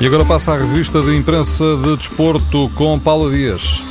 E agora passa a revista de imprensa de desporto com Paulo Dias.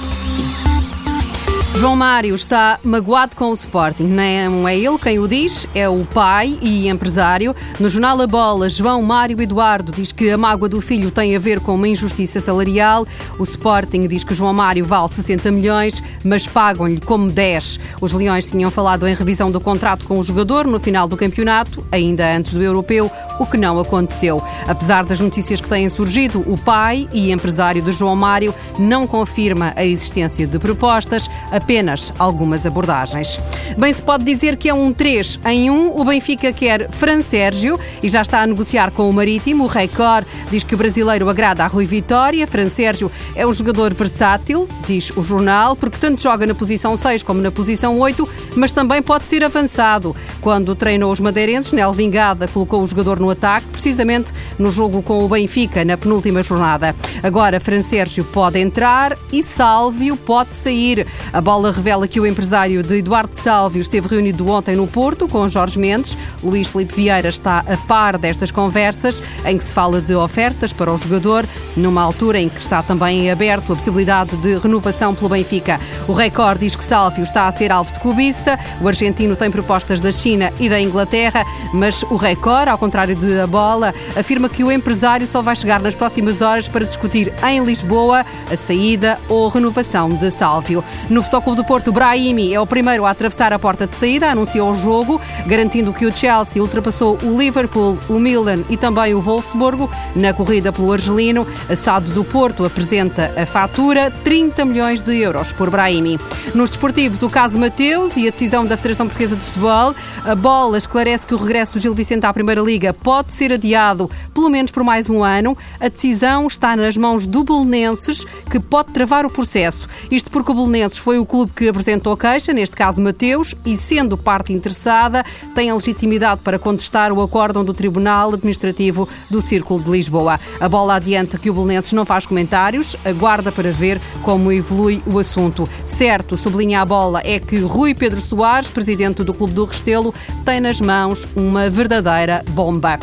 João Mário está magoado com o Sporting. Não é ele quem o diz, é o pai e empresário. No jornal A Bola, João Mário Eduardo diz que a mágoa do filho tem a ver com uma injustiça salarial. O Sporting diz que João Mário vale 60 milhões, mas pagam-lhe como 10. Os Leões tinham falado em revisão do contrato com o jogador no final do campeonato, ainda antes do europeu, o que não aconteceu. Apesar das notícias que têm surgido, o pai e empresário de João Mário não confirma a existência de propostas apenas algumas abordagens. Bem, se pode dizer que é um 3 em 1. O Benfica quer Fran Sérgio e já está a negociar com o Marítimo. O Record diz que o brasileiro agrada a Rui Vitória. Fran Sérgio é um jogador versátil, diz o jornal, porque tanto joga na posição 6 como na posição 8, mas também pode ser avançado. Quando treinou os madeirenses, Nel Vingada colocou o jogador no ataque, precisamente no jogo com o Benfica, na penúltima jornada. Agora, Fran Sérgio pode entrar e Sálvio pode sair. A bola revela que o empresário de Eduardo Sálvio esteve reunido ontem no Porto com Jorge Mendes. Luís Felipe Vieira está a par destas conversas, em que se fala de ofertas para o jogador, numa altura em que está também aberto a possibilidade de renovação pelo Benfica. O Record diz que Sálvio está a ser alvo de cobiça. O argentino tem propostas da China e da Inglaterra, mas o Record, ao contrário de a bola, afirma que o empresário só vai chegar nas próximas horas para discutir em Lisboa a saída ou renovação de Sálvio. No Futebol do Porto, Brahimi, é o primeiro a atravessar a porta de saída, anunciou o jogo, garantindo que o Chelsea ultrapassou o Liverpool, o Milan e também o Wolfsburgo na corrida pelo argelino. Assado do Porto apresenta a fatura, 30 milhões de euros por Brahimi. Nos desportivos, o caso Mateus e a decisão da Federação Portuguesa de Futebol. A bola esclarece que o regresso do Gil Vicente à Primeira Liga pode ser adiado pelo menos por mais um ano. A decisão está nas mãos do Belenenses, que pode travar o processo. Isto porque o Belenenses foi o clube que apresentou a queixa, neste caso Mateus, e sendo parte interessada, tem a legitimidade para contestar o acórdão do Tribunal Administrativo do Círculo de Lisboa. A bola adianta que o Belenenses não faz comentários, aguarda para ver como evolui o assunto. Certo, sublinha a bola, é que Rui Pedro Soares, presidente do Clube do Restelo, tem nas mãos uma verdadeira bomba.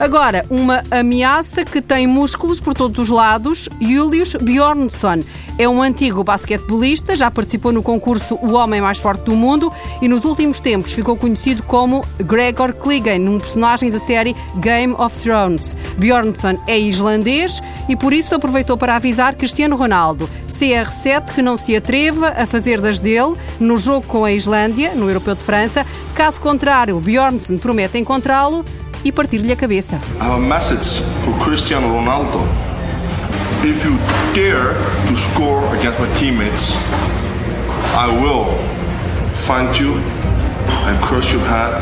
Agora, uma ameaça que tem músculos por todos os lados. Julius Bjornsson é um antigo basquetebolista, já participou no concurso O Homem Mais Forte do Mundo e nos últimos tempos ficou conhecido como Gregor Clegane, um personagem da série Game of Thrones. Bjornsson é islandês e por isso aproveitou para avisar Cristiano Ronaldo, CR7, que não se atreva a fazer das dele no jogo com a Islândia, no Europeu de França. Caso contrário, Bjornsson promete encontrá-lo e partir-lhe a cabeça. I have a message for Cristiano Ronaldo. If you dare to score against my teammates, I will find you and crush your head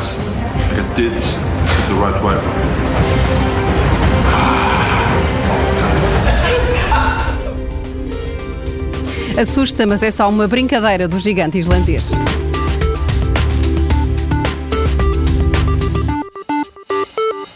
like I did with the right wiper. Assusta, mas é só uma brincadeira do gigante islandês.